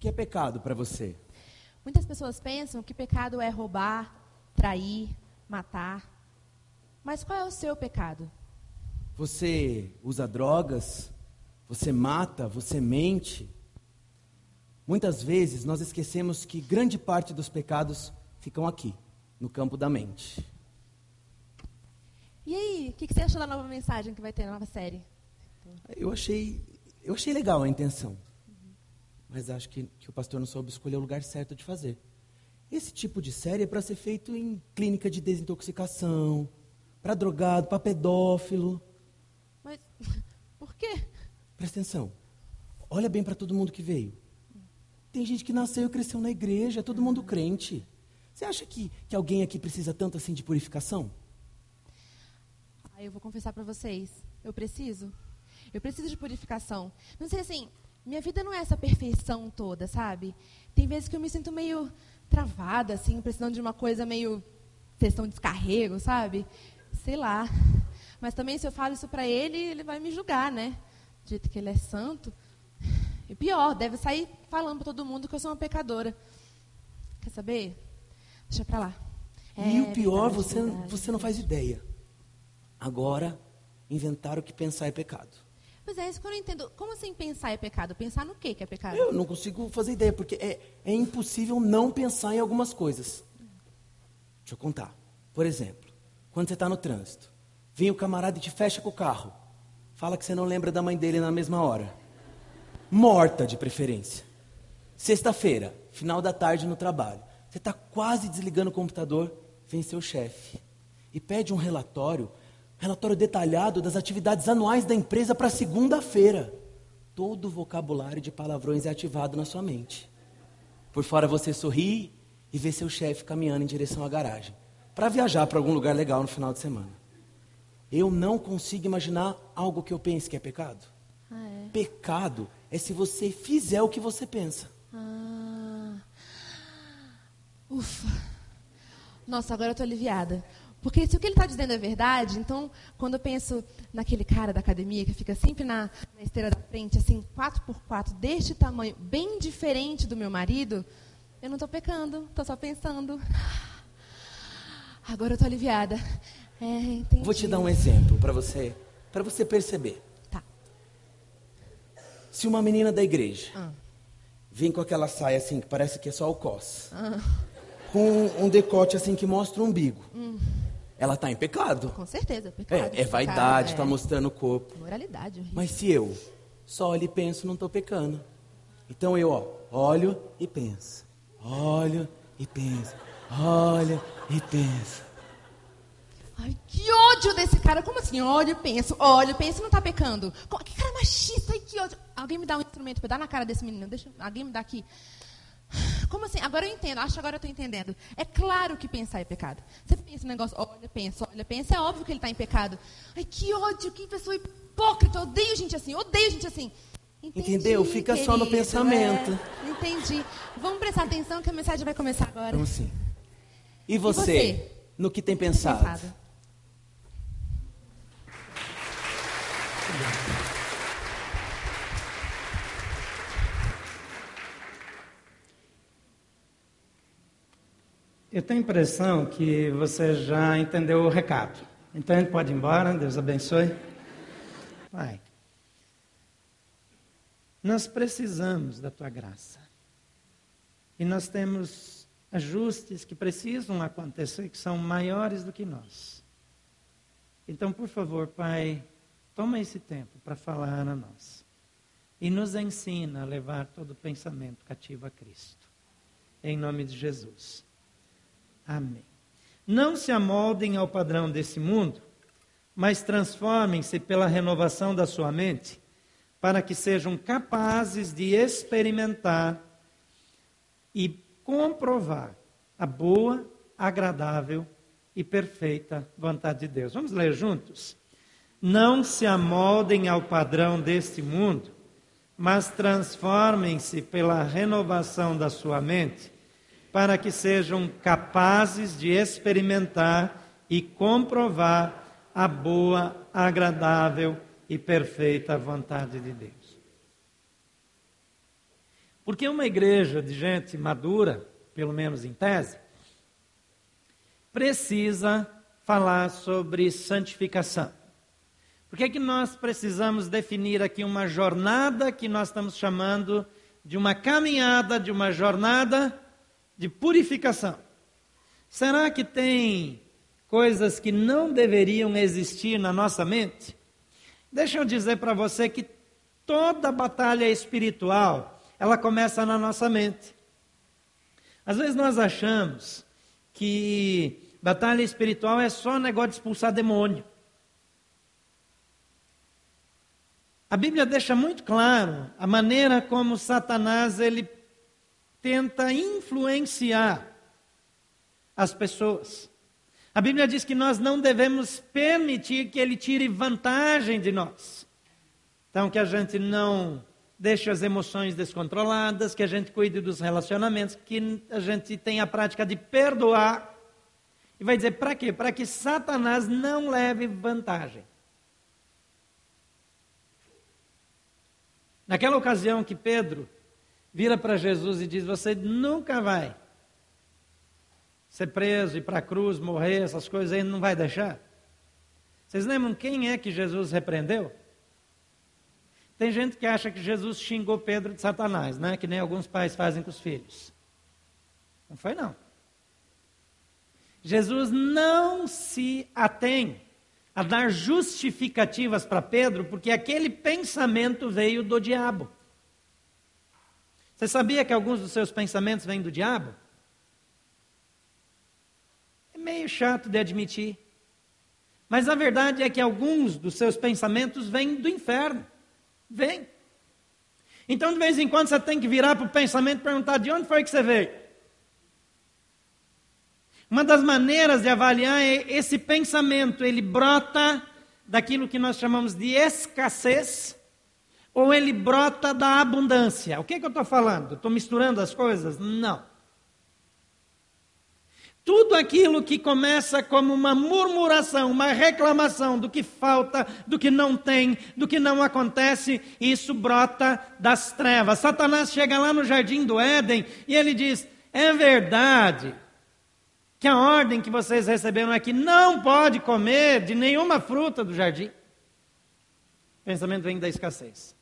que é pecado para você? Muitas pessoas pensam que pecado é roubar, trair, matar. Mas qual é o seu pecado? Você usa drogas? Você mata? Você mente? Muitas vezes nós esquecemos que grande parte dos pecados ficam aqui, no campo da mente. E aí, o que, que você achou da nova mensagem que vai ter na nova série? Eu achei, eu achei legal a intenção. Mas acho que, que o pastor não soube escolher o lugar certo de fazer. Esse tipo de série é para ser feito em clínica de desintoxicação, para drogado, para pedófilo. Mas por quê? Presta atenção. Olha bem para todo mundo que veio. Tem gente que nasceu e cresceu na igreja, é todo mundo crente. Você acha que, que alguém aqui precisa tanto assim de purificação? Aí eu vou confessar para vocês. Eu preciso. Eu preciso de purificação. Não sei assim, minha vida não é essa perfeição toda, sabe? Tem vezes que eu me sinto meio travada, assim, precisando de uma coisa meio sessão de descarrego, sabe? Sei lá. Mas também se eu falo isso para ele, ele vai me julgar, né? Dito que ele é santo. E pior, deve sair falando para todo mundo que eu sou uma pecadora. Quer saber? Deixa para lá. É, e o pior, verdade, você, verdade. você não faz ideia. Agora, inventaram que pensar é pecado. Pois é, isso que eu não entendo. Como assim pensar é pecado? Pensar no que é pecado? Eu não consigo fazer ideia, porque é, é impossível não pensar em algumas coisas. Deixa eu contar. Por exemplo, quando você está no trânsito, vem o camarada e te fecha com o carro. Fala que você não lembra da mãe dele na mesma hora. Morta, de preferência. Sexta-feira, final da tarde no trabalho. Você está quase desligando o computador, vem seu chefe e pede um relatório relatório detalhado das atividades anuais da empresa para segunda-feira. Todo o vocabulário de palavrões é ativado na sua mente. Por fora você sorri e vê seu chefe caminhando em direção à garagem para viajar para algum lugar legal no final de semana. Eu não consigo imaginar algo que eu pense que é pecado. Ah, é? Pecado é se você fizer o que você pensa. Ah. Ufa. Nossa, agora eu estou aliviada. Porque se o que ele está dizendo é verdade, então, quando eu penso naquele cara da academia que fica sempre na, na esteira da frente, assim, 4x4, deste tamanho, bem diferente do meu marido, eu não estou pecando, estou só pensando. Agora eu estou aliviada. É, Vou te dar um exemplo para você, para você perceber. Tá. Se uma menina da igreja ah. vem com aquela saia assim, que parece que é só o cos, ah. com um decote assim que mostra o umbigo. Hum ela está em pecado. Com certeza, pecado. É, é vaidade, está é... mostrando o corpo. Moralidade. Horrível. Mas se eu só olho e penso, não estou pecando. Então eu ó, olho e penso. Olho e penso. Olho e penso. Ai, que ódio desse cara. Como assim? Olho e penso, olho e penso e não está pecando. Que cara machista, ai, que ódio. Alguém me dá um instrumento para dar na cara desse menino. Deixa, alguém me dá aqui. Como assim? Agora eu entendo, acho que agora eu estou entendendo. É claro que pensar é pecado. Você pensa no negócio, olha, pensa, olha, pensa, é óbvio que ele está em pecado. Ai, que ódio, que pessoa hipócrita, eu odeio gente assim, odeio gente assim. Entendi, Entendeu? Fica querido, só no pensamento. É, entendi. Vamos prestar atenção que a mensagem vai começar agora. Vamos sim. E você, e você? no que tem pensado? Tem pensado? Eu tenho a impressão que você já entendeu o recado. Então gente pode ir embora, Deus abençoe. Vai. Nós precisamos da tua graça. E nós temos ajustes que precisam acontecer que são maiores do que nós. Então, por favor, Pai, toma esse tempo para falar a nós. E nos ensina a levar todo pensamento cativo a Cristo. Em nome de Jesus. Amém. Não se amoldem ao padrão desse mundo, mas transformem-se pela renovação da sua mente, para que sejam capazes de experimentar e comprovar a boa, agradável e perfeita vontade de Deus. Vamos ler juntos? Não se amoldem ao padrão deste mundo, mas transformem-se pela renovação da sua mente para que sejam capazes de experimentar e comprovar a boa, agradável e perfeita vontade de Deus. Porque uma igreja de gente madura, pelo menos em tese, precisa falar sobre santificação. Por que, é que nós precisamos definir aqui uma jornada que nós estamos chamando de uma caminhada, de uma jornada de purificação? Será que tem coisas que não deveriam existir na nossa mente? Deixa eu dizer para você que toda batalha espiritual, ela começa na nossa mente. Às vezes nós achamos que batalha espiritual é só negócio de expulsar demônio. A Bíblia deixa muito claro a maneira como Satanás ele tenta influenciar as pessoas. A Bíblia diz que nós não devemos permitir que ele tire vantagem de nós. Então, que a gente não deixe as emoções descontroladas, que a gente cuide dos relacionamentos, que a gente tenha a prática de perdoar. E vai dizer para quê? Para que Satanás não leve vantagem. Naquela ocasião que Pedro vira para Jesus e diz: Você nunca vai ser preso, ir para a cruz, morrer, essas coisas aí, não vai deixar? Vocês lembram quem é que Jesus repreendeu? Tem gente que acha que Jesus xingou Pedro de Satanás, né? que nem alguns pais fazem com os filhos. Não foi, não. Jesus não se atém a dar justificativas para Pedro, porque aquele pensamento veio do diabo. Você sabia que alguns dos seus pensamentos vêm do diabo? É meio chato de admitir. Mas a verdade é que alguns dos seus pensamentos vêm do inferno. Vêm. Então, de vez em quando, você tem que virar para o pensamento e perguntar: de onde foi que você veio? Uma das maneiras de avaliar é esse pensamento, ele brota daquilo que nós chamamos de escassez ou ele brota da abundância. O que, é que eu estou falando? Estou misturando as coisas? Não. Tudo aquilo que começa como uma murmuração, uma reclamação do que falta, do que não tem, do que não acontece, isso brota das trevas. Satanás chega lá no jardim do Éden e ele diz: É verdade que a ordem que vocês receberam é que não pode comer de nenhuma fruta do jardim. O pensamento vem da escassez.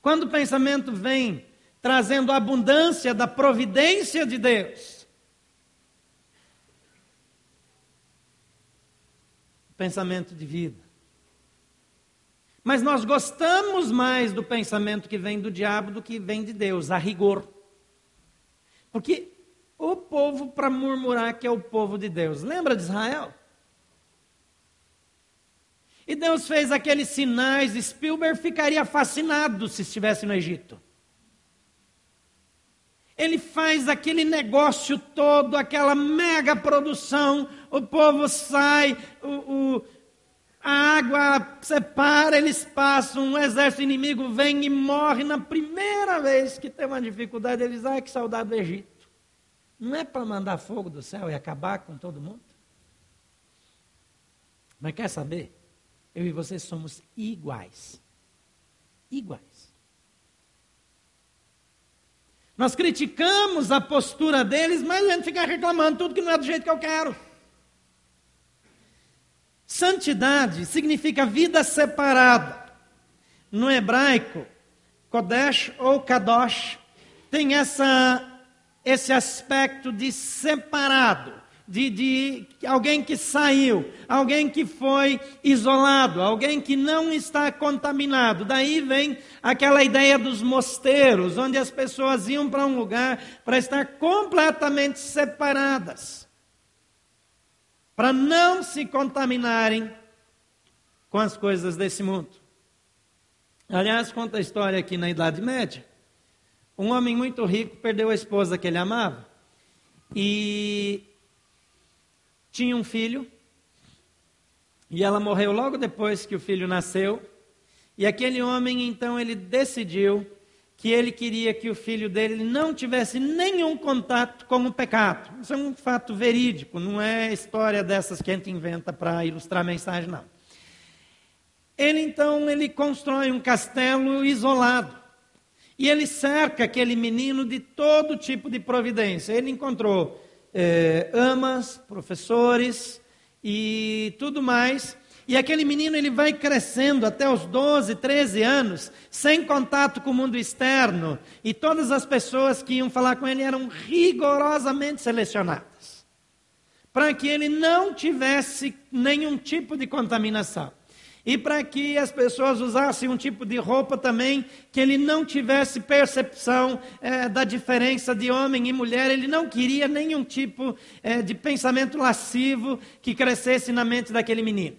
Quando o pensamento vem trazendo a abundância da providência de Deus, pensamento de vida. Mas nós gostamos mais do pensamento que vem do diabo do que vem de Deus, a rigor. Porque o povo para murmurar que é o povo de Deus. Lembra de Israel? E Deus fez aqueles sinais, Spielberg ficaria fascinado se estivesse no Egito. Ele faz aquele negócio todo, aquela mega produção, o povo sai, o, o, a água separa, eles passam, um exército inimigo vem e morre. Na primeira vez que tem uma dificuldade, eles, ai que saudade do Egito. Não é para mandar fogo do céu e acabar com todo mundo? Mas quer saber? Eu e você somos iguais. Iguais. Nós criticamos a postura deles, mas a gente fica reclamando tudo que não é do jeito que eu quero. Santidade significa vida separada. No hebraico, Kodesh ou Kadosh tem essa, esse aspecto de separado, de, de alguém que saiu, alguém que foi isolado, alguém que não está contaminado. Daí vem aquela ideia dos mosteiros, onde as pessoas iam para um lugar para estar completamente separadas para não se contaminarem com as coisas desse mundo. Aliás, conta a história aqui na Idade Média. Um homem muito rico perdeu a esposa que ele amava e tinha um filho. E ela morreu logo depois que o filho nasceu. E aquele homem, então, ele decidiu que ele queria que o filho dele não tivesse nenhum contato com o pecado. Isso é um fato verídico, não é história dessas que a gente inventa para ilustrar a mensagem, não. Ele então ele constrói um castelo isolado. E ele cerca aquele menino de todo tipo de providência. Ele encontrou eh, amas, professores e tudo mais. E aquele menino ele vai crescendo até os 12, 13 anos, sem contato com o mundo externo. E todas as pessoas que iam falar com ele eram rigorosamente selecionadas. Para que ele não tivesse nenhum tipo de contaminação e para que as pessoas usassem um tipo de roupa também que ele não tivesse percepção é, da diferença de homem e mulher. Ele não queria nenhum tipo é, de pensamento lascivo que crescesse na mente daquele menino.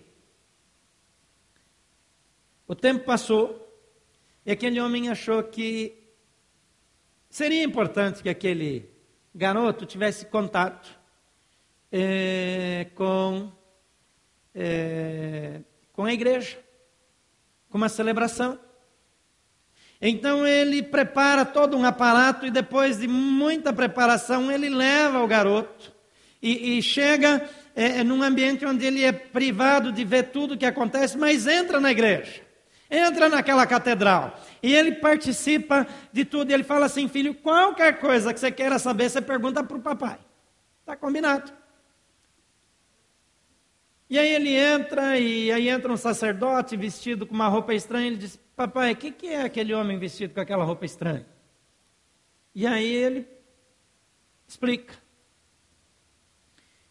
O tempo passou e aquele homem achou que seria importante que aquele garoto tivesse contato é, com é, com a igreja, com uma celebração. Então ele prepara todo um aparato e depois de muita preparação ele leva o garoto e, e chega é, num ambiente onde ele é privado de ver tudo o que acontece, mas entra na igreja, entra naquela catedral e ele participa de tudo. Ele fala assim, filho, qualquer coisa que você queira saber, você pergunta para o papai. Está combinado. E aí ele entra, e aí entra um sacerdote vestido com uma roupa estranha. Ele diz: Papai, o que, que é aquele homem vestido com aquela roupa estranha? E aí ele explica.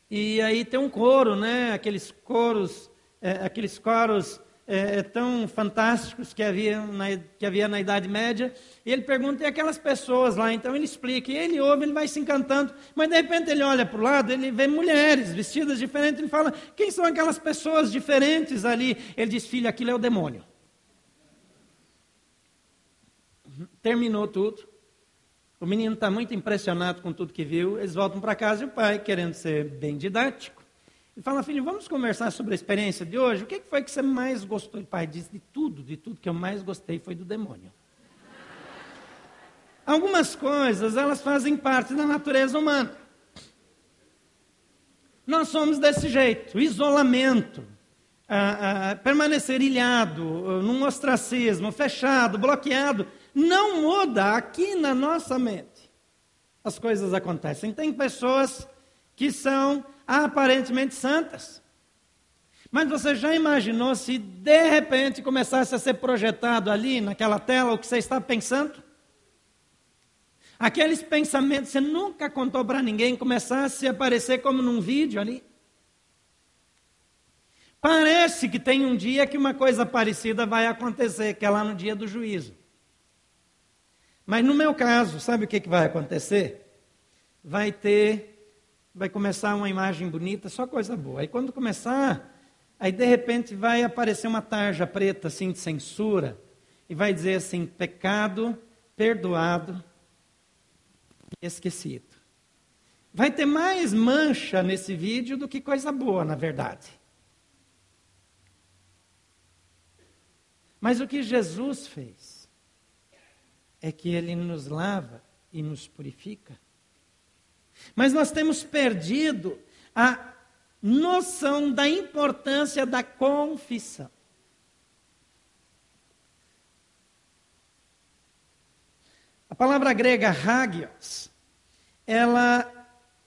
E aí tem um coro, né? Aqueles coros, é, aqueles coros é, é, tão fantásticos que havia, na, que havia na Idade Média. E ele pergunta, e aquelas pessoas lá? Então ele explica, e ele ouve, ele vai se encantando, mas de repente ele olha para o lado, ele vê mulheres vestidas diferentes, ele fala, quem são aquelas pessoas diferentes ali? Ele diz, filho, aquilo é o demônio. Terminou tudo. O menino está muito impressionado com tudo que viu. Eles voltam para casa e o pai, querendo ser bem didático, e fala, filho, vamos conversar sobre a experiência de hoje? O que foi que você mais gostou? O pai disse, de tudo, de tudo que eu mais gostei foi do demônio. Algumas coisas, elas fazem parte da natureza humana. Nós somos desse jeito, isolamento, ah, ah, permanecer ilhado, num ostracismo, fechado, bloqueado, não muda aqui na nossa mente. As coisas acontecem. Tem pessoas que são aparentemente santas. Mas você já imaginou se de repente começasse a ser projetado ali naquela tela o que você está pensando? Aqueles pensamentos que você nunca contou para ninguém começasse a aparecer como num vídeo ali? Parece que tem um dia que uma coisa parecida vai acontecer, que é lá no dia do juízo. Mas no meu caso, sabe o que, que vai acontecer? Vai ter vai começar uma imagem bonita, só coisa boa. Aí quando começar, aí de repente vai aparecer uma tarja preta assim de censura e vai dizer assim: pecado perdoado e esquecido. Vai ter mais mancha nesse vídeo do que coisa boa, na verdade. Mas o que Jesus fez é que ele nos lava e nos purifica mas nós temos perdido a noção da importância da confissão. A palavra grega hagios, ela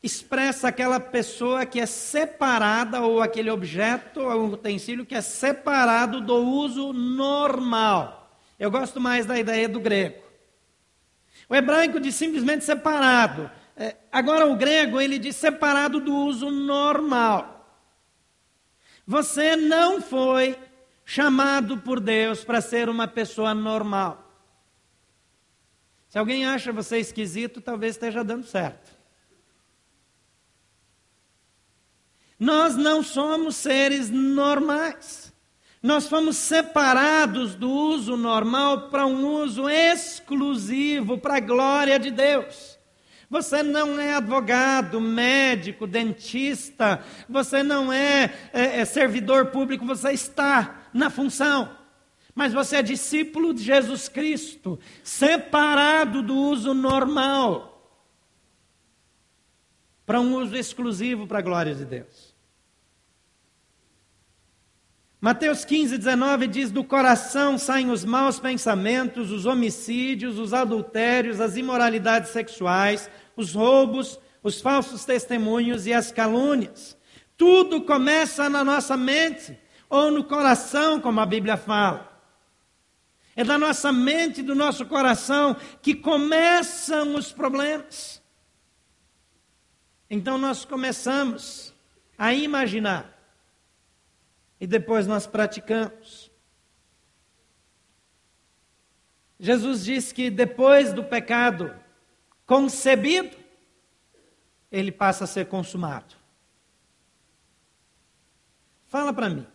expressa aquela pessoa que é separada, ou aquele objeto, ou utensílio que é separado do uso normal. Eu gosto mais da ideia do grego. O hebraico diz simplesmente separado. É, agora, o grego, ele diz separado do uso normal. Você não foi chamado por Deus para ser uma pessoa normal. Se alguém acha você esquisito, talvez esteja dando certo. Nós não somos seres normais. Nós fomos separados do uso normal para um uso exclusivo para a glória de Deus. Você não é advogado, médico, dentista, você não é, é, é servidor público, você está na função. Mas você é discípulo de Jesus Cristo, separado do uso normal, para um uso exclusivo para a glória de Deus. Mateus 15, 19 diz: Do coração saem os maus pensamentos, os homicídios, os adultérios, as imoralidades sexuais, os roubos, os falsos testemunhos e as calúnias. Tudo começa na nossa mente ou no coração, como a Bíblia fala. É da nossa mente, do nosso coração, que começam os problemas. Então nós começamos a imaginar e depois nós praticamos. Jesus diz que depois do pecado concebido, ele passa a ser consumado. Fala para mim.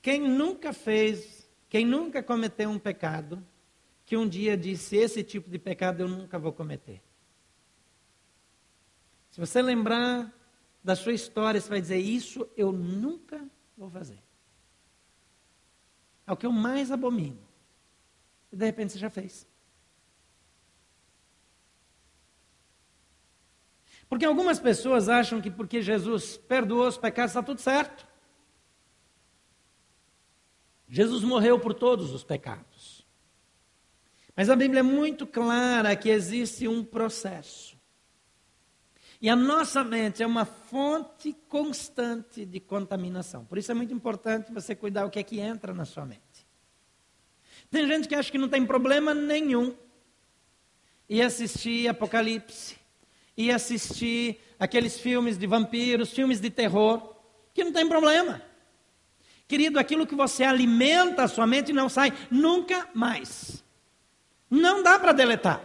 Quem nunca fez, quem nunca cometeu um pecado, que um dia disse: Esse tipo de pecado eu nunca vou cometer. Se você lembrar da sua história, você vai dizer: Isso eu nunca vou fazer. É o que eu mais abomino. E de repente você já fez. Porque algumas pessoas acham que porque Jesus perdoou os pecados está tudo certo. Jesus morreu por todos os pecados. Mas a Bíblia é muito clara que existe um processo. E a nossa mente é uma fonte constante de contaminação. Por isso é muito importante você cuidar o que é que entra na sua mente. Tem gente que acha que não tem problema nenhum e assistir Apocalipse, e assistir aqueles filmes de vampiros, filmes de terror, que não tem problema. Querido, aquilo que você alimenta a sua mente não sai nunca mais. Não dá para deletar.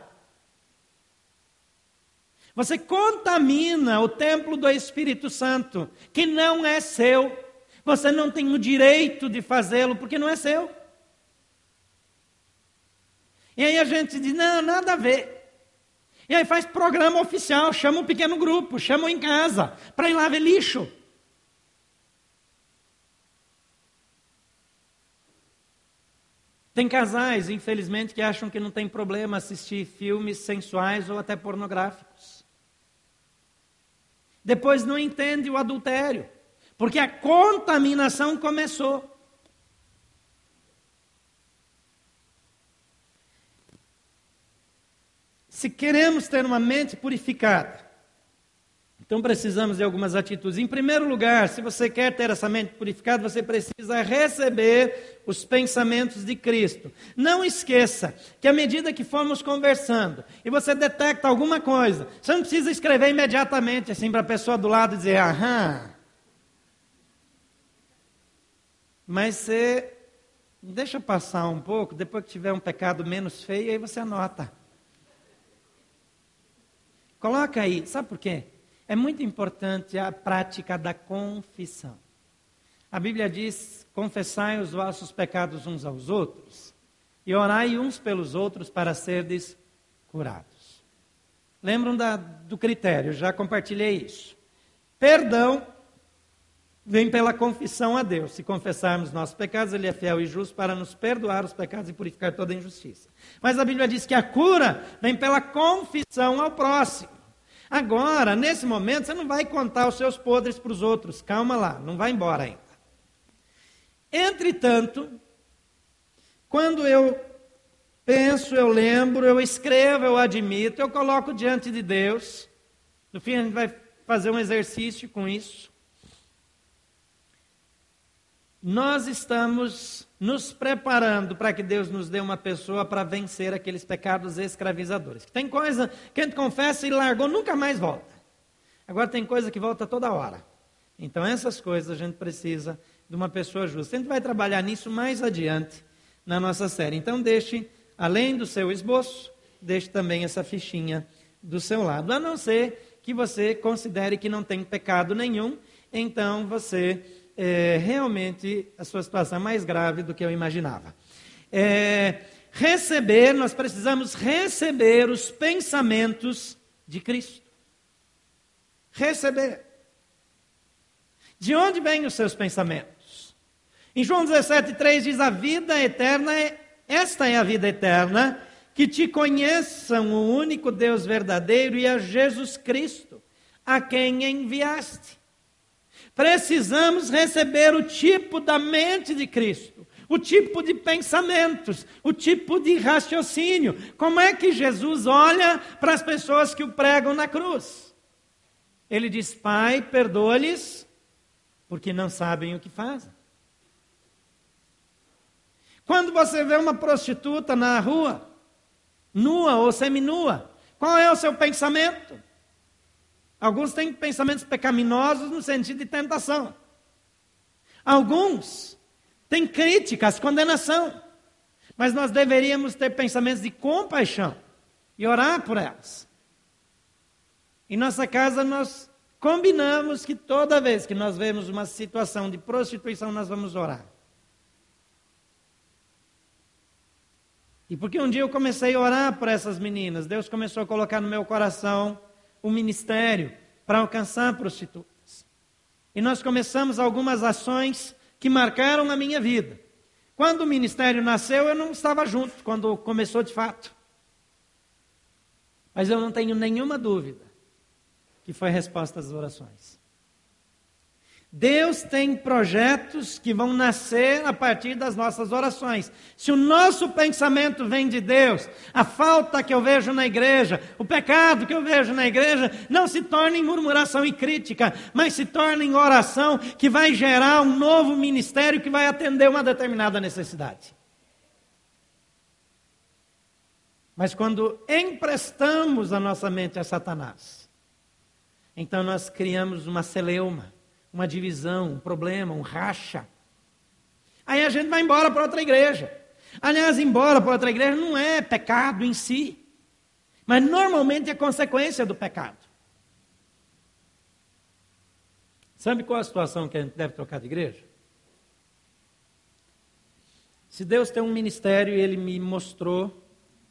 Você contamina o templo do Espírito Santo, que não é seu. Você não tem o direito de fazê-lo, porque não é seu. E aí a gente diz: não, nada a ver. E aí faz programa oficial, chama um pequeno grupo, chama em casa, para ir lá ver lixo. Tem casais, infelizmente, que acham que não tem problema assistir filmes sensuais ou até pornográficos depois não entende o adultério, porque a contaminação começou. Se queremos ter uma mente purificada, então precisamos de algumas atitudes. Em primeiro lugar, se você quer ter essa mente purificada, você precisa receber os pensamentos de Cristo. Não esqueça que à medida que formos conversando e você detecta alguma coisa, você não precisa escrever imediatamente assim para a pessoa do lado dizer, aham. Mas você deixa passar um pouco, depois que tiver um pecado menos feio, aí você anota. Coloca aí, sabe por quê? É muito importante a prática da confissão. A Bíblia diz: confessai os vossos pecados uns aos outros e orai uns pelos outros para serdes curados. Lembram da, do critério? Já compartilhei isso. Perdão vem pela confissão a Deus. Se confessarmos nossos pecados, Ele é fiel e justo para nos perdoar os pecados e purificar toda injustiça. Mas a Bíblia diz que a cura vem pela confissão ao próximo. Agora, nesse momento, você não vai contar os seus podres para os outros. Calma lá, não vai embora ainda. Entretanto, quando eu penso, eu lembro, eu escrevo, eu admito, eu coloco diante de Deus. No fim, a gente vai fazer um exercício com isso. Nós estamos nos preparando para que Deus nos dê uma pessoa para vencer aqueles pecados escravizadores. Tem coisa que a gente confessa e largou, nunca mais volta. Agora tem coisa que volta toda hora. Então essas coisas a gente precisa de uma pessoa justa. A gente vai trabalhar nisso mais adiante na nossa série. Então deixe, além do seu esboço, deixe também essa fichinha do seu lado. A não ser que você considere que não tem pecado nenhum, então você é, realmente a sua situação é mais grave do que eu imaginava. É, receber, nós precisamos receber os pensamentos de Cristo. Receber. De onde vêm os seus pensamentos? Em João 17,3 diz: A vida eterna é, esta é a vida eterna, que te conheçam o único Deus verdadeiro e a Jesus Cristo, a quem enviaste. Precisamos receber o tipo da mente de Cristo, o tipo de pensamentos, o tipo de raciocínio. Como é que Jesus olha para as pessoas que o pregam na cruz? Ele diz: Pai, perdoa-lhes, porque não sabem o que fazem. Quando você vê uma prostituta na rua, nua ou seminua, qual é o seu pensamento? Alguns têm pensamentos pecaminosos no sentido de tentação. Alguns têm críticas, condenação. Mas nós deveríamos ter pensamentos de compaixão e orar por elas. Em nossa casa nós combinamos que toda vez que nós vemos uma situação de prostituição, nós vamos orar. E porque um dia eu comecei a orar por essas meninas, Deus começou a colocar no meu coração o ministério para alcançar prostitutas. E nós começamos algumas ações que marcaram a minha vida. Quando o ministério nasceu, eu não estava junto, quando começou de fato. Mas eu não tenho nenhuma dúvida que foi resposta às orações. Deus tem projetos que vão nascer a partir das nossas orações. Se o nosso pensamento vem de Deus, a falta que eu vejo na igreja, o pecado que eu vejo na igreja, não se torna em murmuração e crítica, mas se torna em oração que vai gerar um novo ministério que vai atender uma determinada necessidade. Mas quando emprestamos a nossa mente a Satanás, então nós criamos uma celeuma uma divisão, um problema, um racha. Aí a gente vai embora para outra igreja. Aliás, embora para outra igreja não é pecado em si, mas normalmente é consequência do pecado. Sabe qual a situação que a gente deve trocar de igreja? Se Deus tem um ministério e Ele me mostrou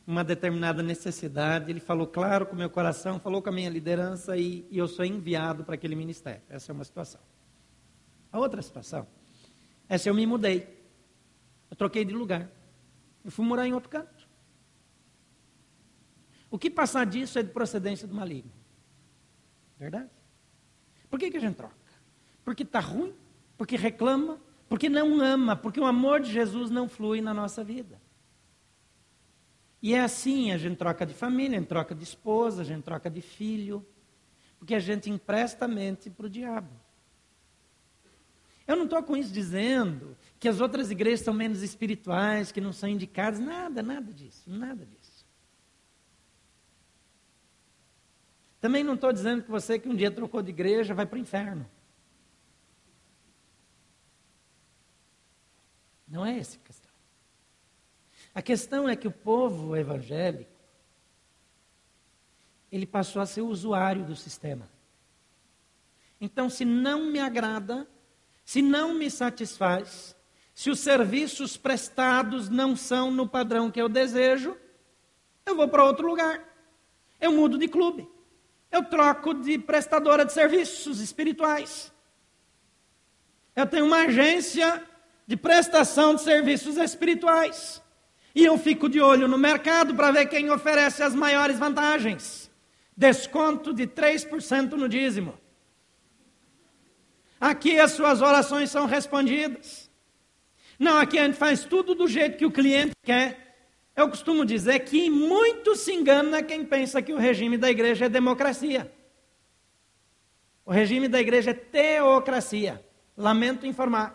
uma determinada necessidade, Ele falou claro com o meu coração, falou com a minha liderança e, e eu sou enviado para aquele ministério. Essa é uma situação. A outra situação é se eu me mudei. Eu troquei de lugar. Eu fui morar em outro canto. O que passar disso é de procedência do maligno. Verdade? Por que, que a gente troca? Porque está ruim? Porque reclama? Porque não ama? Porque o amor de Jesus não flui na nossa vida. E é assim, a gente troca de família, a gente troca de esposa, a gente troca de filho, porque a gente empresta a mente para o diabo. Eu não estou com isso dizendo que as outras igrejas são menos espirituais, que não são indicadas, nada, nada disso, nada disso. Também não estou dizendo que você que um dia trocou de igreja vai para o inferno. Não é a questão. A questão é que o povo evangélico ele passou a ser usuário do sistema. Então, se não me agrada, se não me satisfaz, se os serviços prestados não são no padrão que eu desejo, eu vou para outro lugar. Eu mudo de clube. Eu troco de prestadora de serviços espirituais. Eu tenho uma agência de prestação de serviços espirituais. E eu fico de olho no mercado para ver quem oferece as maiores vantagens. Desconto de 3% no dízimo. Aqui as suas orações são respondidas. Não, aqui a gente faz tudo do jeito que o cliente quer. Eu costumo dizer que muito se engana quem pensa que o regime da igreja é democracia. O regime da igreja é teocracia. Lamento informar.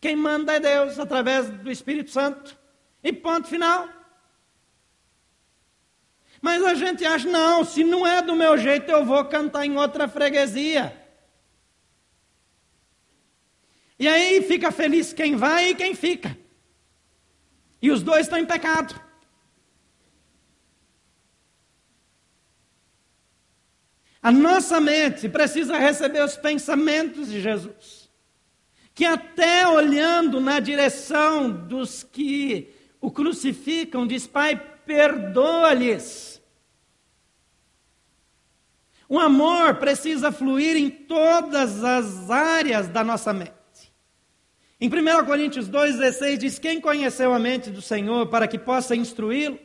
Quem manda é Deus através do Espírito Santo. E ponto final. Mas a gente acha, não, se não é do meu jeito, eu vou cantar em outra freguesia. E aí fica feliz quem vai e quem fica. E os dois estão em pecado. A nossa mente precisa receber os pensamentos de Jesus. Que até olhando na direção dos que o crucificam, diz: Pai, perdoa-lhes. O amor precisa fluir em todas as áreas da nossa mente. Em 1 Coríntios 2,16 diz: Quem conheceu a mente do Senhor para que possa instruí-lo?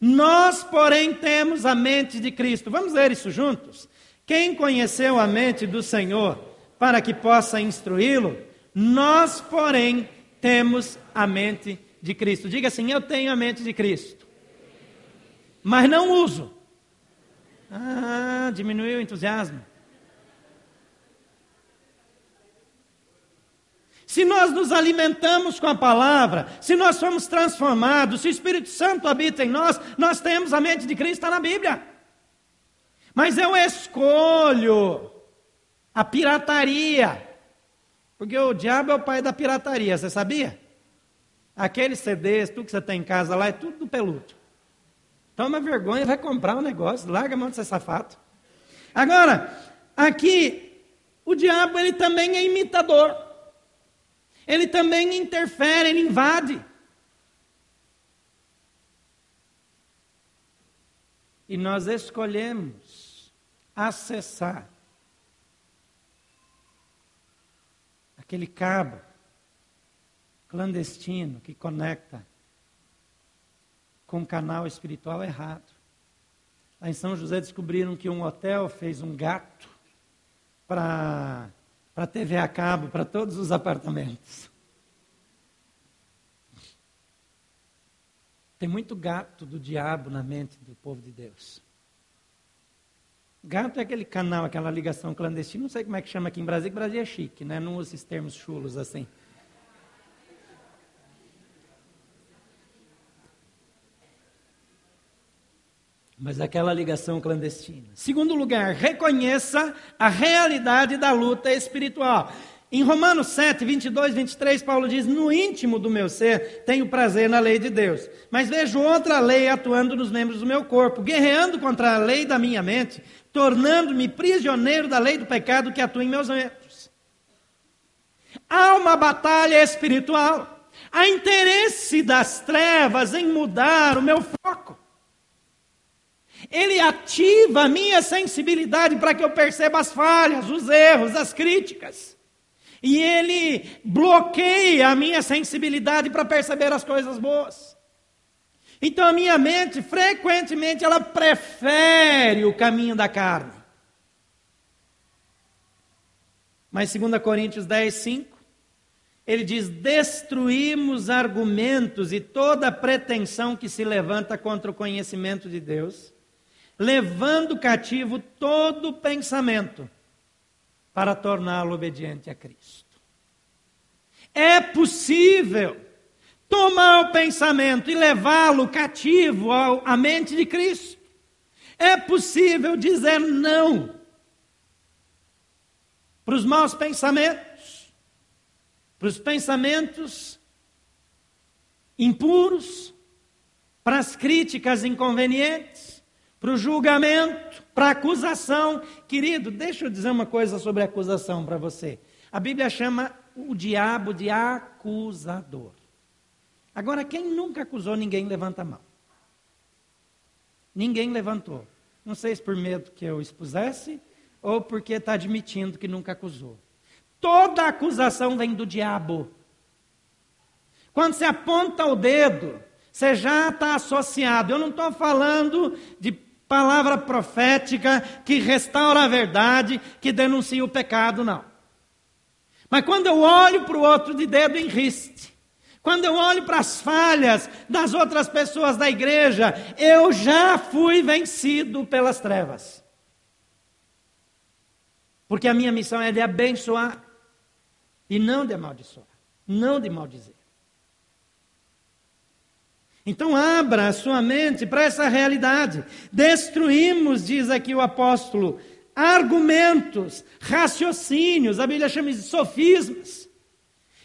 Nós, porém, temos a mente de Cristo. Vamos ler isso juntos? Quem conheceu a mente do Senhor para que possa instruí-lo. Nós, porém, temos a mente de Cristo. Diga assim: Eu tenho a mente de Cristo, mas não uso. Ah, diminuiu o entusiasmo. Se nós nos alimentamos com a palavra, se nós somos transformados, se o Espírito Santo habita em nós, nós temos a mente de Cristo, na Bíblia. Mas eu escolho a pirataria, porque o diabo é o pai da pirataria, você sabia? Aqueles CDs, tudo que você tem em casa lá, é tudo do peludo. Toma vergonha, vai comprar um negócio, larga a mão de ser safado. Agora, aqui, o diabo ele também é imitador. Ele também interfere, ele invade. E nós escolhemos acessar aquele cabo clandestino que conecta com o canal espiritual errado. Lá em São José descobriram que um hotel fez um gato para para TV a cabo, para todos os apartamentos. Tem muito gato do diabo na mente do povo de Deus. Gato é aquele canal, aquela ligação clandestina, não sei como é que chama aqui em Brasília, que Brasília é chique, né? não usa esses termos chulos assim. Mas aquela ligação clandestina. Segundo lugar, reconheça a realidade da luta espiritual. Em Romanos 7, 22, 23, Paulo diz: No íntimo do meu ser tenho prazer na lei de Deus, mas vejo outra lei atuando nos membros do meu corpo, guerreando contra a lei da minha mente, tornando-me prisioneiro da lei do pecado que atua em meus membros. Há uma batalha espiritual, há interesse das trevas em mudar o meu foco. Ele ativa a minha sensibilidade para que eu perceba as falhas, os erros, as críticas. E ele bloqueia a minha sensibilidade para perceber as coisas boas. Então a minha mente, frequentemente, ela prefere o caminho da carne. Mas 2 Coríntios 10, 5, ele diz: Destruímos argumentos e toda pretensão que se levanta contra o conhecimento de Deus levando cativo todo pensamento para torná-lo obediente a Cristo. É possível tomar o pensamento e levá-lo cativo à mente de Cristo. É possível dizer não para os maus pensamentos, para os pensamentos impuros, para as críticas inconvenientes para o julgamento, para a acusação. Querido, deixa eu dizer uma coisa sobre acusação para você. A Bíblia chama o diabo de acusador. Agora, quem nunca acusou ninguém, levanta a mão. Ninguém levantou. Não sei se por medo que eu expusesse ou porque está admitindo que nunca acusou. Toda acusação vem do diabo. Quando você aponta o dedo, você já está associado. Eu não estou falando de palavra profética que restaura a verdade, que denuncia o pecado, não. Mas quando eu olho para o outro de dedo em riste, quando eu olho para as falhas das outras pessoas da igreja, eu já fui vencido pelas trevas. Porque a minha missão é de abençoar e não de amaldiçoar, não de maldizer. Então abra a sua mente para essa realidade. Destruímos, diz aqui o apóstolo, argumentos, raciocínios, a Bíblia chama de sofismas,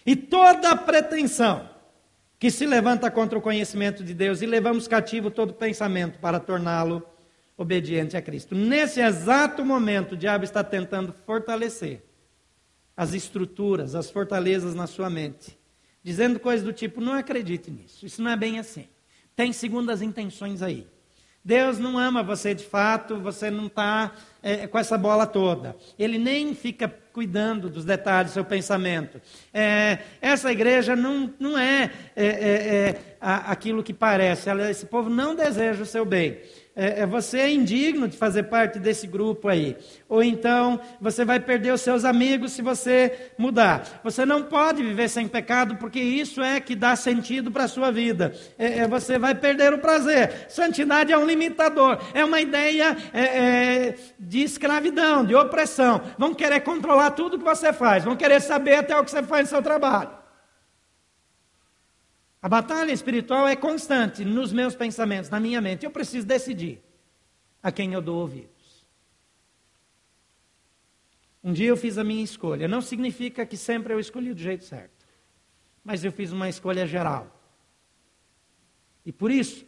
e toda pretensão que se levanta contra o conhecimento de Deus, e levamos cativo todo pensamento para torná-lo obediente a Cristo. Nesse exato momento, o diabo está tentando fortalecer as estruturas, as fortalezas na sua mente dizendo coisas do tipo: não acredite nisso, isso não é bem assim. Tem segundas intenções aí. Deus não ama você de fato, você não está é, com essa bola toda. Ele nem fica cuidando dos detalhes do seu pensamento. É, essa igreja não, não é, é aquilo que parece. Ela, esse povo não deseja o seu bem é, é, você é indigno de fazer parte desse grupo aí. Ou então você vai perder os seus amigos se você mudar. Você não pode viver sem pecado, porque isso é que dá sentido para a sua vida. É, é, você vai perder o prazer. Santidade é um limitador, é uma ideia é, é, de escravidão, de opressão. Vão querer controlar tudo que você faz, vão querer saber até o que você faz no seu trabalho. A batalha espiritual é constante nos meus pensamentos, na minha mente. Eu preciso decidir a quem eu dou ouvidos. Um dia eu fiz a minha escolha. Não significa que sempre eu escolhi do jeito certo. Mas eu fiz uma escolha geral. E por isso,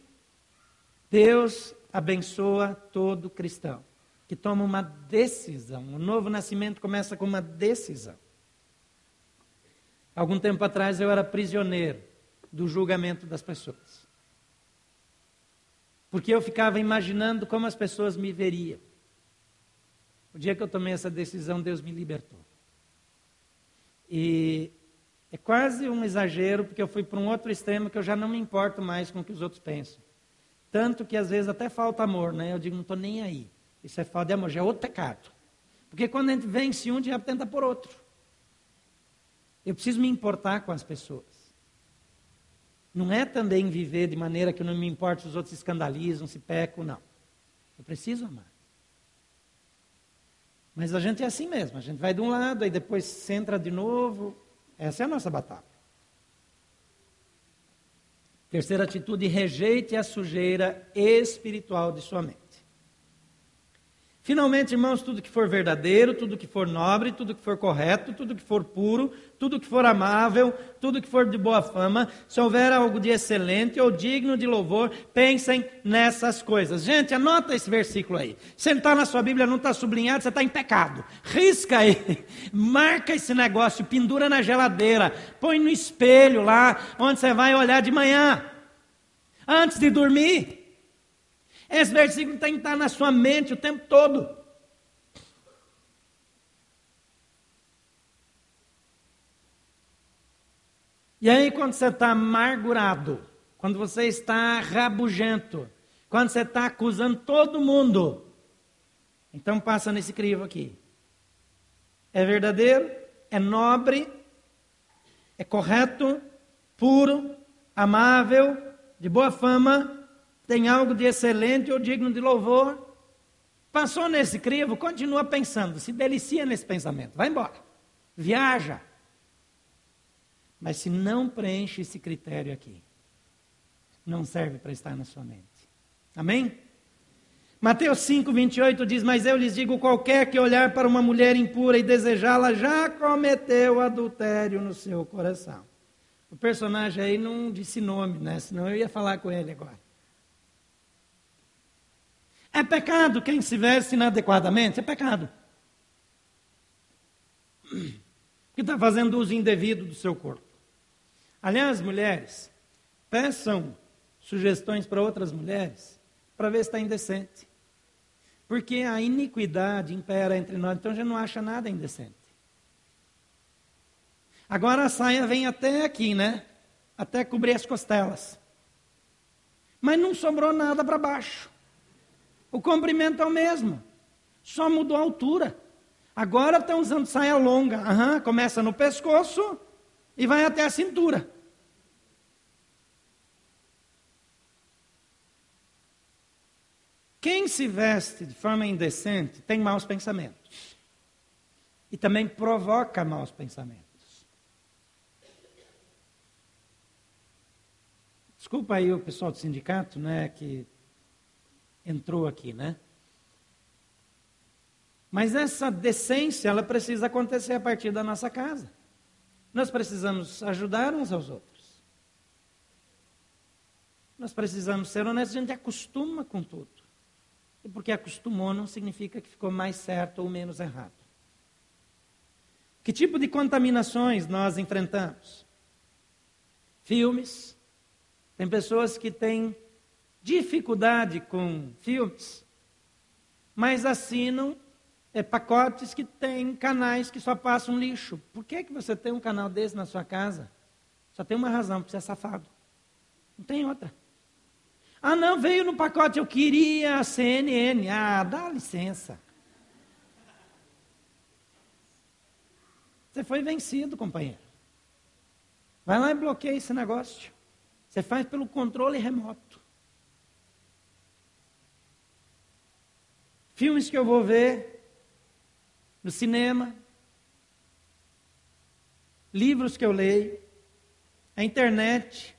Deus abençoa todo cristão que toma uma decisão. O novo nascimento começa com uma decisão. Algum tempo atrás eu era prisioneiro do julgamento das pessoas. Porque eu ficava imaginando como as pessoas me veriam. O dia que eu tomei essa decisão, Deus me libertou. E é quase um exagero, porque eu fui para um outro extremo que eu já não me importo mais com o que os outros pensam. Tanto que às vezes até falta amor, né? Eu digo, não estou nem aí. Isso é falta de amor, já é outro pecado. Porque quando a gente vence um, já tenta por outro. Eu preciso me importar com as pessoas. Não é também viver de maneira que não me importa se os outros se escandalizam, se pecam, não. Eu preciso amar. Mas a gente é assim mesmo, a gente vai de um lado, aí depois centra de novo. Essa é a nossa batalha. Terceira atitude, rejeite a sujeira espiritual de sua mente. Finalmente, irmãos, tudo que for verdadeiro, tudo que for nobre, tudo que for correto, tudo que for puro, tudo que for amável, tudo que for de boa fama, se houver algo de excelente ou digno de louvor, pensem nessas coisas. Gente, anota esse versículo aí. Se ele está na sua Bíblia, não está sublinhado, você está em pecado. Risca aí, marca esse negócio, pendura na geladeira, põe no espelho lá, onde você vai olhar de manhã, antes de dormir. Esse versículo tem que estar na sua mente o tempo todo. E aí, quando você está amargurado, quando você está rabugento, quando você está acusando todo mundo, então passa nesse crivo aqui. É verdadeiro, é nobre, é correto, puro, amável, de boa fama, tem algo de excelente ou digno de louvor. Passou nesse crivo, continua pensando, se delicia nesse pensamento, vai embora, viaja. Mas se não preenche esse critério aqui, não serve para estar na sua mente. Amém? Mateus 5, 28 diz: Mas eu lhes digo: qualquer que olhar para uma mulher impura e desejá-la já cometeu adultério no seu coração. O personagem aí não disse nome, né? Senão eu ia falar com ele agora. É pecado quem se veste inadequadamente, é pecado. Que está fazendo uso indevido do seu corpo. Aliás, mulheres, peçam sugestões para outras mulheres para ver se está indecente. Porque a iniquidade impera entre nós, então já não acha nada indecente. Agora a saia vem até aqui, né? Até cobrir as costelas. Mas não sobrou nada para baixo. O comprimento é o mesmo, só mudou a altura. Agora estão usando saia longa, uhum, começa no pescoço e vai até a cintura. Quem se veste de forma indecente tem maus pensamentos. E também provoca maus pensamentos. Desculpa aí o pessoal do sindicato, né, que entrou aqui, né? Mas essa decência, ela precisa acontecer a partir da nossa casa. Nós precisamos ajudar uns aos outros. Nós precisamos ser honestos, a gente acostuma com tudo. E porque acostumou não significa que ficou mais certo ou menos errado. Que tipo de contaminações nós enfrentamos? Filmes. Tem pessoas que têm dificuldade com filmes, mas assinam é, pacotes que têm canais que só passam lixo. Por que, que você tem um canal desse na sua casa? Só tem uma razão, porque você é safado. Não tem outra. Ah, não, veio no pacote, eu queria a CNN. Ah, dá licença. Você foi vencido, companheiro. Vai lá e bloqueia esse negócio. Você faz pelo controle remoto. Filmes que eu vou ver no cinema, livros que eu leio, a internet,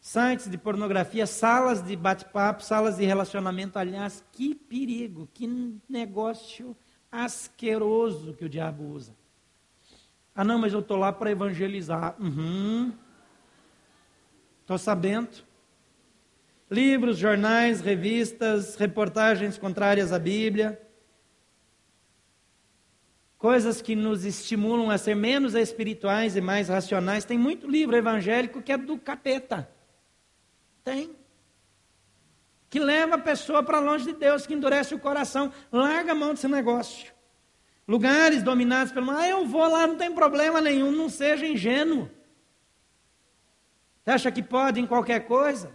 sites de pornografia, salas de bate-papo, salas de relacionamento. Aliás, que perigo, que negócio asqueroso que o diabo usa. Ah, não, mas eu estou lá para evangelizar. Uhum. Estou sabendo. Livros, jornais, revistas, reportagens contrárias à Bíblia. Coisas que nos estimulam a ser menos espirituais e mais racionais. Tem muito livro evangélico que é do capeta. Tem. Que leva a pessoa para longe de Deus, que endurece o coração. Larga a mão desse negócio. Lugares dominados pelo mal, ah, eu vou lá, não tem problema nenhum, não seja ingênuo. Você acha que pode em qualquer coisa?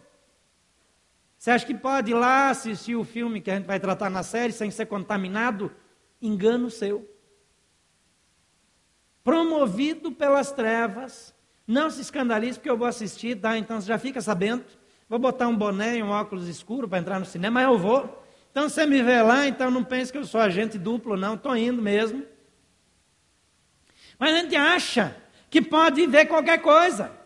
Você acha que pode ir lá assistir o filme que a gente vai tratar na série sem ser contaminado? Engano seu. Promovido pelas trevas, não se escandalize porque eu vou assistir, tá? Então você já fica sabendo. Vou botar um boné e um óculos escuro para entrar no cinema, mas eu vou. Então você me vê lá, então não pense que eu sou agente duplo, não, estou indo mesmo. Mas a gente acha que pode ver qualquer coisa.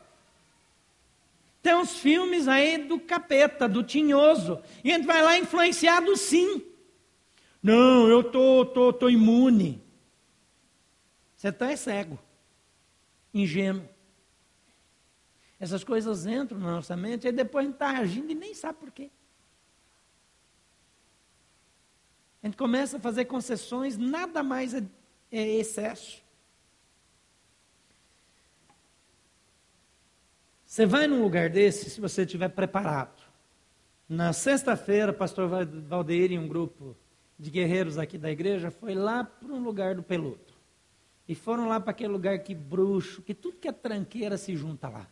Tem uns filmes aí do capeta, do tinhoso, e a gente vai lá influenciado sim. Não, eu tô, tô, tô imune. Você está é cego, ingênuo. Essas coisas entram na nossa mente e depois a gente está agindo e nem sabe por quê. A gente começa a fazer concessões, nada mais é, é excesso. Você vai num lugar desse se você estiver preparado. Na sexta-feira, pastor Valdeir e um grupo de guerreiros aqui da igreja foi lá para um lugar do peludo. E foram lá para aquele lugar que bruxo, que tudo que é tranqueira se junta lá.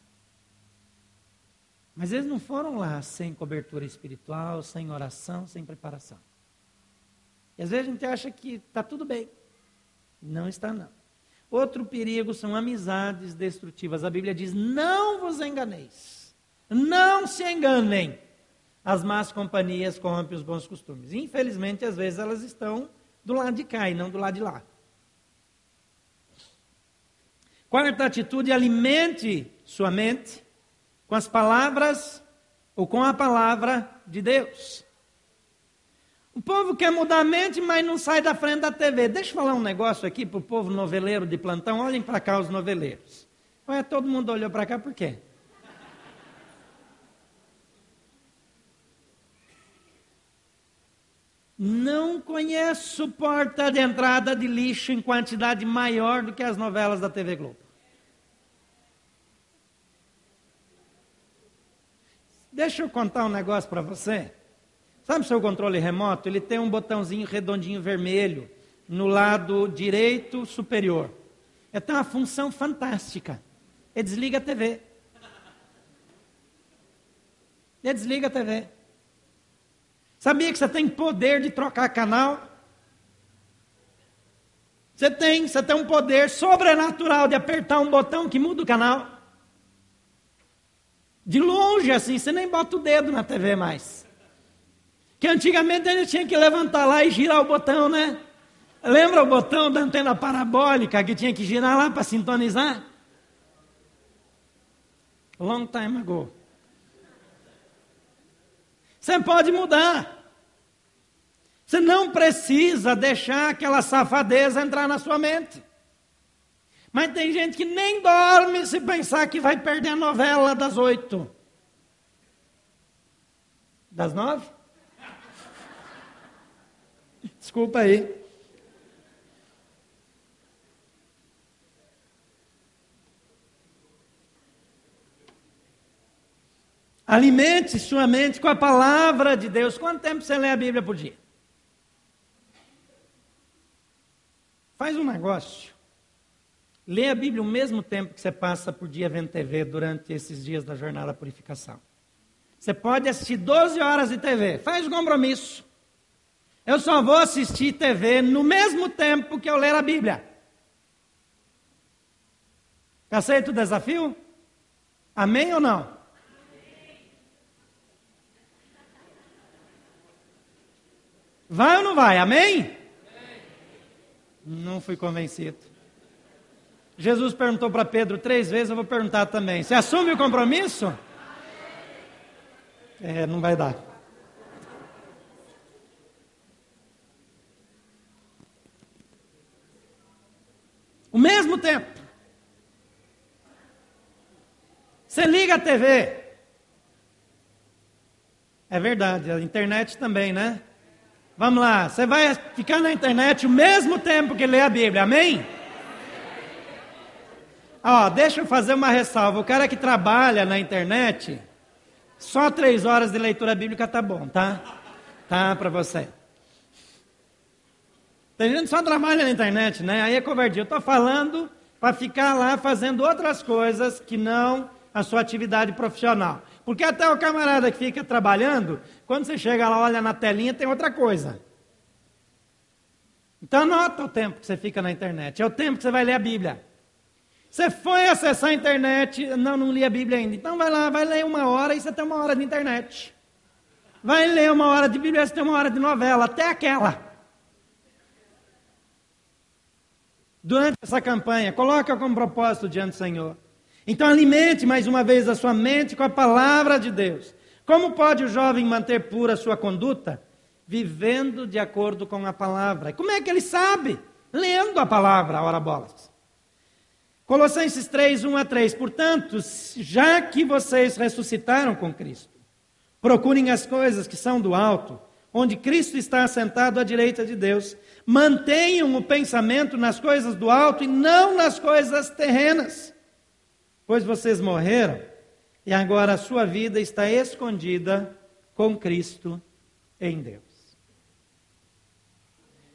Mas eles não foram lá sem cobertura espiritual, sem oração, sem preparação. E às vezes a gente acha que está tudo bem. Não está, não. Outro perigo são amizades destrutivas. A Bíblia diz: não vos enganeis. Não se enganem. As más companhias corrompem os bons costumes. Infelizmente, às vezes elas estão do lado de cá e não do lado de lá. Quarta atitude: alimente sua mente com as palavras ou com a palavra de Deus. O povo quer mudar a mente, mas não sai da frente da TV. Deixa eu falar um negócio aqui para o povo noveleiro de plantão. Olhem para cá os noveleiros. Ué, todo mundo olhou para cá por quê? Não conheço porta de entrada de lixo em quantidade maior do que as novelas da TV Globo. Deixa eu contar um negócio para você. Sabe o seu controle remoto? Ele tem um botãozinho redondinho vermelho no lado direito superior. Ele tem uma função fantástica. Ele desliga a TV. Ele desliga a TV. Sabia que você tem poder de trocar canal? Você tem, você tem um poder sobrenatural de apertar um botão que muda o canal. De longe assim, você nem bota o dedo na TV mais. Que antigamente gente tinha que levantar lá e girar o botão, né? Lembra o botão da antena parabólica que tinha que girar lá para sintonizar? Long time ago. Você pode mudar. Você não precisa deixar aquela safadeza entrar na sua mente. Mas tem gente que nem dorme se pensar que vai perder a novela das oito. Das nove? Desculpa aí. Alimente sua mente com a palavra de Deus. Quanto tempo você lê a Bíblia por dia? Faz um negócio. Lê a Bíblia o mesmo tempo que você passa por dia vendo TV durante esses dias da jornada da purificação. Você pode assistir 12 horas de TV. Faz um compromisso. Eu só vou assistir TV no mesmo tempo que eu ler a Bíblia. Aceita o desafio? Amém ou não? Vai ou não vai? Amém? Não fui convencido. Jesus perguntou para Pedro três vezes, eu vou perguntar também. Você assume o compromisso? É, não vai dar. O mesmo tempo. Você liga a TV. É verdade, a internet também, né? Vamos lá, você vai ficar na internet o mesmo tempo que lê a Bíblia, amém? Ó, deixa eu fazer uma ressalva. O cara que trabalha na internet, só três horas de leitura bíblica tá bom, tá? Tá para você. Tem gente que só trabalha na internet, né? Aí é covardia. Eu estou falando para ficar lá fazendo outras coisas que não a sua atividade profissional. Porque até o camarada que fica trabalhando, quando você chega lá, olha na telinha, tem outra coisa. Então anota o tempo que você fica na internet. É o tempo que você vai ler a Bíblia. Você foi acessar a internet, não, não li a Bíblia ainda. Então vai lá, vai ler uma hora e você tem uma hora de internet. Vai ler uma hora de Bíblia, você tem uma hora de novela, até aquela. Durante essa campanha, coloca como propósito diante do Senhor. Então alimente mais uma vez a sua mente com a palavra de Deus. Como pode o jovem manter pura a sua conduta? Vivendo de acordo com a palavra. E como é que ele sabe? Lendo a palavra, ora bolas. Colossenses 3, 1 a 3. Portanto, já que vocês ressuscitaram com Cristo, procurem as coisas que são do alto, onde Cristo está assentado à direita de Deus. Mantenham o pensamento nas coisas do alto e não nas coisas terrenas, pois vocês morreram e agora a sua vida está escondida com Cristo em Deus.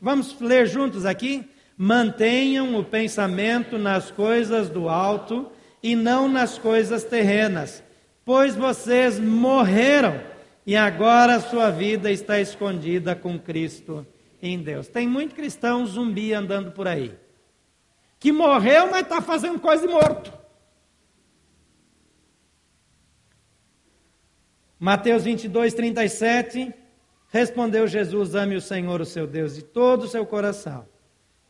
Vamos ler juntos aqui? Mantenham o pensamento nas coisas do alto e não nas coisas terrenas, pois vocês morreram e agora a sua vida está escondida com Cristo em Deus. Tem muito cristão zumbi andando por aí, que morreu, mas está fazendo coisa de morto. Mateus 22, 37, respondeu Jesus: Ame o Senhor, o seu Deus, de todo o seu coração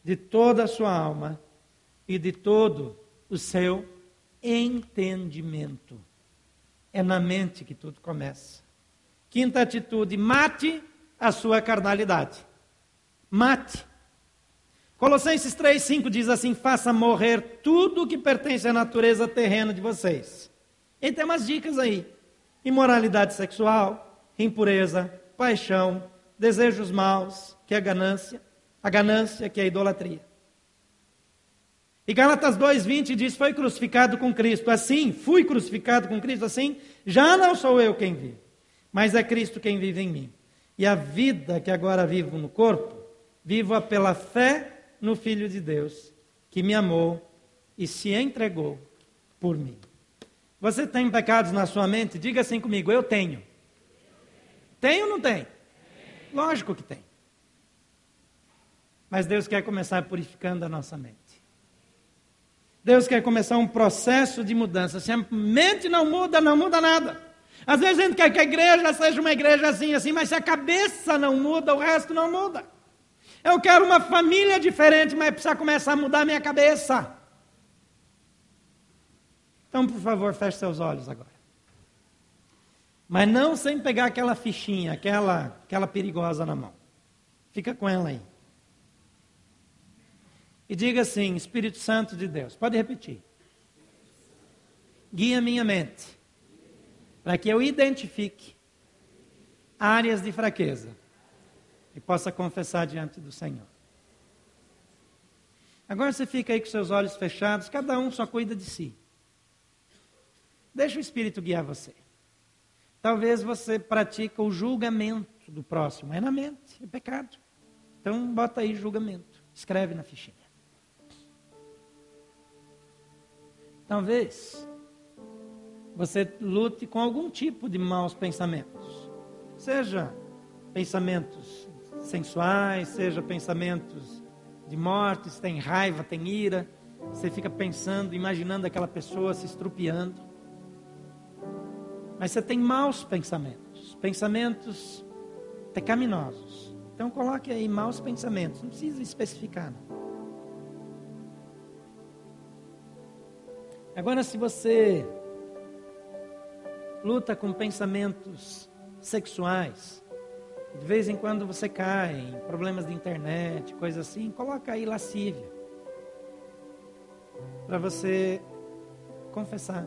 de toda a sua alma e de todo o seu entendimento. É na mente que tudo começa. Quinta atitude: mate a sua carnalidade. Mate. Colossenses 3,5 diz assim: faça morrer tudo o que pertence à natureza terrena de vocês. E tem umas dicas aí: imoralidade sexual, impureza, paixão, desejos maus, que é ganância, a ganância, que é a idolatria. E Gálatas 2,20 diz: Foi crucificado com Cristo. Assim, fui crucificado com Cristo. Assim, já não sou eu quem vive, mas é Cristo quem vive em mim. E a vida que agora vivo no corpo, vivo-a pela fé no Filho de Deus, que me amou e se entregou por mim. Você tem pecados na sua mente? Diga assim comigo: Eu tenho. Tem ou não tem? Lógico que tem. Mas Deus quer começar purificando a nossa mente. Deus quer começar um processo de mudança. Se a mente não muda, não muda nada. Às vezes a gente quer que a igreja seja uma igreja assim, assim, mas se a cabeça não muda, o resto não muda. Eu quero uma família diferente, mas precisa começar a mudar a minha cabeça. Então, por favor, feche seus olhos agora. Mas não sem pegar aquela fichinha, aquela, aquela perigosa na mão. Fica com ela aí e diga assim: Espírito Santo de Deus. Pode repetir. Guia minha mente para que eu identifique áreas de fraqueza e possa confessar diante do Senhor. Agora você fica aí com seus olhos fechados, cada um só cuida de si. Deixa o Espírito guiar você. Talvez você pratique o julgamento do próximo. É na mente, é pecado. Então bota aí julgamento. Escreve na fichinha. Talvez você lute com algum tipo de maus pensamentos. Seja pensamentos sensuais, seja pensamentos de morte, se tem raiva, tem ira, você fica pensando, imaginando aquela pessoa se estrupiando. Mas você tem maus pensamentos, pensamentos pecaminosos. Então coloque aí maus pensamentos, não precisa especificar. Não. Agora, se você luta com pensamentos sexuais, de vez em quando você cai em problemas de internet, coisa assim, coloca aí lascívia. Para você confessar.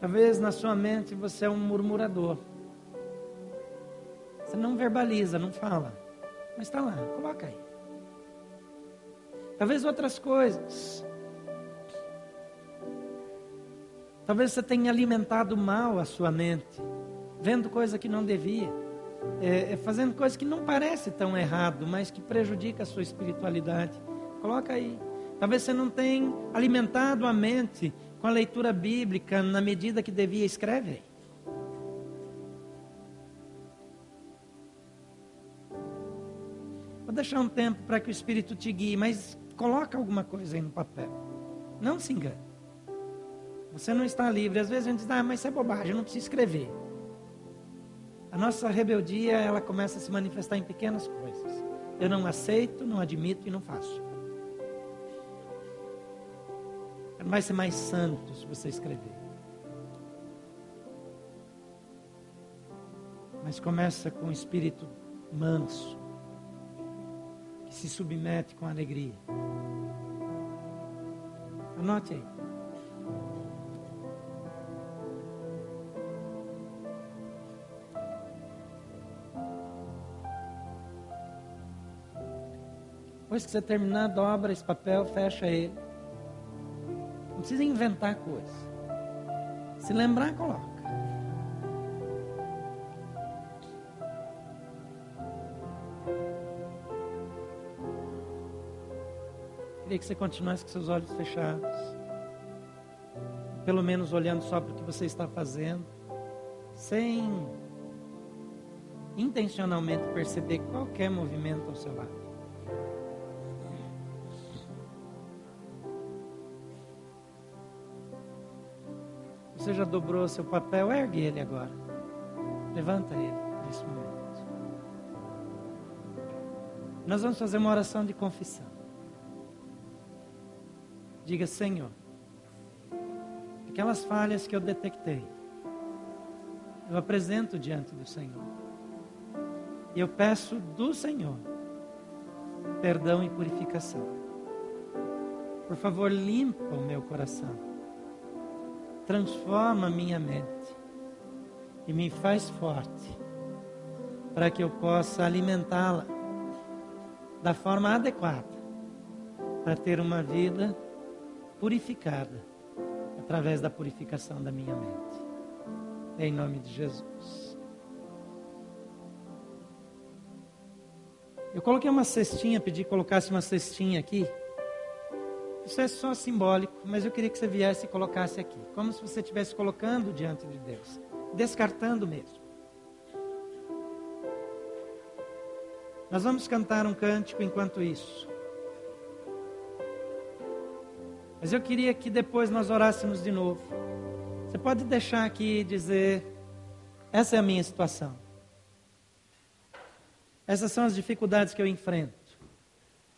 Talvez na sua mente você é um murmurador. Você não verbaliza, não fala. Mas está lá, coloca aí talvez outras coisas. Talvez você tenha alimentado mal a sua mente, vendo coisa que não devia, é, é, fazendo coisas que não parece tão errado, mas que prejudica a sua espiritualidade. Coloca aí. Talvez você não tenha alimentado a mente com a leitura bíblica na medida que devia, escreve aí. Vou deixar um tempo para que o Espírito te guie, mas Coloca alguma coisa aí no papel. Não se engane. Você não está livre. Às vezes a gente diz, ah, mas isso é bobagem, eu não preciso escrever. A nossa rebeldia, ela começa a se manifestar em pequenas coisas. Eu não aceito, não admito e não faço. Vai ser mais santo se você escrever. Mas começa com o espírito manso se submete com alegria. Anote aí. Depois que você terminar, dobra esse papel, fecha ele. Não precisa inventar coisa. Se lembrar, coloca. Queria que você continuasse com seus olhos fechados. Pelo menos olhando só para o que você está fazendo. Sem intencionalmente perceber qualquer movimento ao seu lado. Você já dobrou seu papel? Ergue ele agora. Levanta ele nesse momento. Nós vamos fazer uma oração de confissão. Diga, Senhor, aquelas falhas que eu detectei, eu apresento diante do Senhor. E eu peço do Senhor perdão e purificação. Por favor, limpa o meu coração. Transforma minha mente e me faz forte para que eu possa alimentá-la da forma adequada para ter uma vida purificada através da purificação da minha mente. Em nome de Jesus. Eu coloquei uma cestinha, pedi que colocasse uma cestinha aqui. Isso é só simbólico, mas eu queria que você viesse e colocasse aqui, como se você estivesse colocando diante de Deus, descartando mesmo. Nós vamos cantar um cântico enquanto isso. Mas eu queria que depois nós orássemos de novo. Você pode deixar aqui e dizer: essa é a minha situação. Essas são as dificuldades que eu enfrento.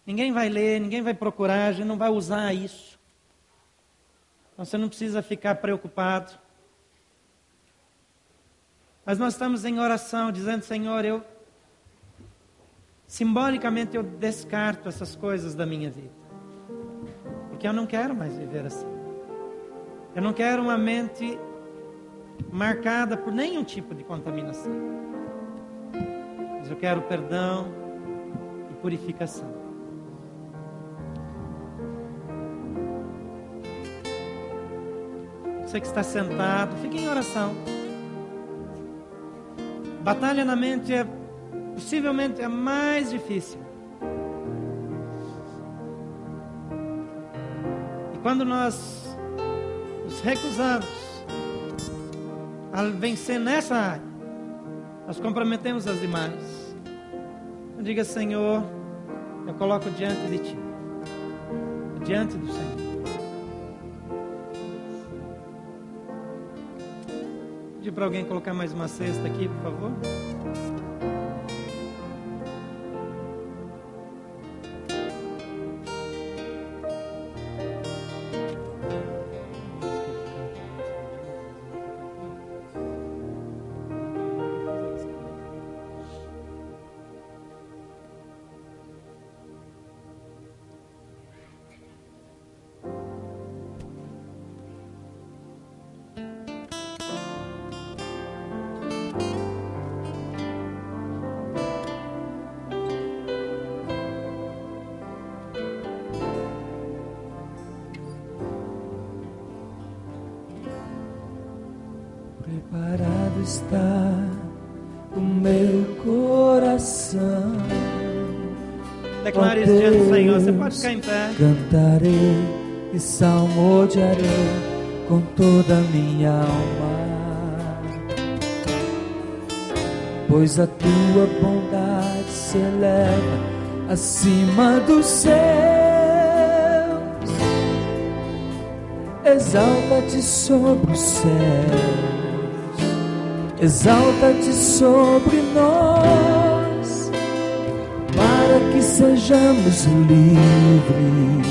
Ninguém vai ler, ninguém vai procurar, a gente não vai usar isso. Então você não precisa ficar preocupado. Mas nós estamos em oração, dizendo: Senhor, eu. Simbolicamente eu descarto essas coisas da minha vida. Porque eu não quero mais viver assim. Eu não quero uma mente marcada por nenhum tipo de contaminação. Mas eu quero perdão e purificação. Você que está sentado, fique em oração. Batalha na mente é possivelmente a mais difícil. quando nós nos recusamos a vencer nessa área, nós comprometemos as demais. Diga, Senhor, eu coloco diante de Ti, diante do Senhor. Pedir para alguém colocar mais uma cesta aqui, por favor. Está o meu coração. Declare isso diante do Senhor. Você pode ficar em pé. Cantarei e salmodiarei com toda a minha alma. Pois a tua bondade se eleva acima dos céus. Exalta-te sobre os céus exalta-te sobre nós, para que sejamos livres,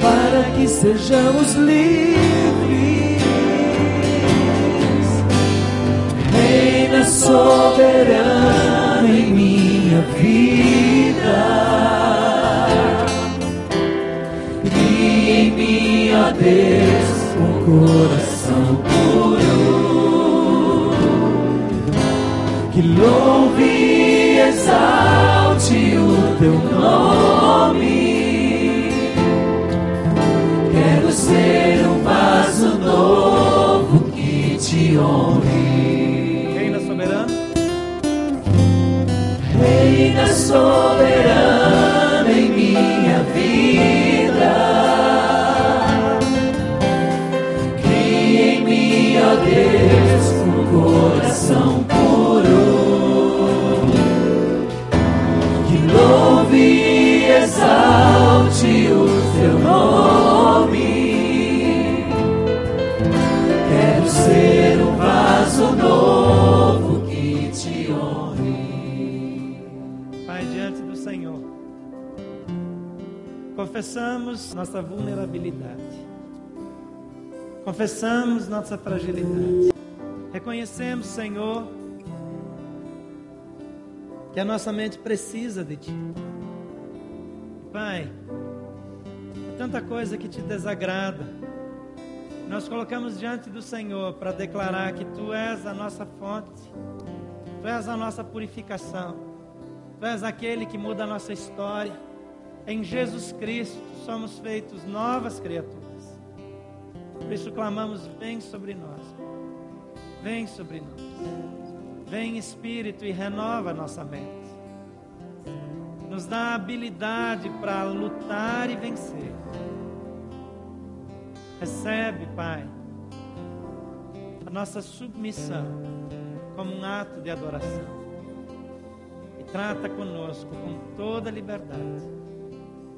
para que sejamos livres. Reina soberana em minha vida, e em ó Deus, um coração puro louve e exalte o teu nome. Quero ser um vaso novo que te honre. Reina soberana. Reina soberana confessamos nossa vulnerabilidade, confessamos nossa fragilidade, reconhecemos, Senhor, que a nossa mente precisa de Ti. Pai, tanta coisa que te desagrada, nós colocamos diante do Senhor para declarar que Tu és a nossa fonte, Tu és a nossa purificação. Tu és aquele que muda a nossa história. Em Jesus Cristo somos feitos novas criaturas. Por isso clamamos: vem sobre nós. Vem sobre nós. Vem Espírito e renova nossa mente. Nos dá habilidade para lutar e vencer. Recebe, Pai, a nossa submissão como um ato de adoração e trata conosco com toda liberdade.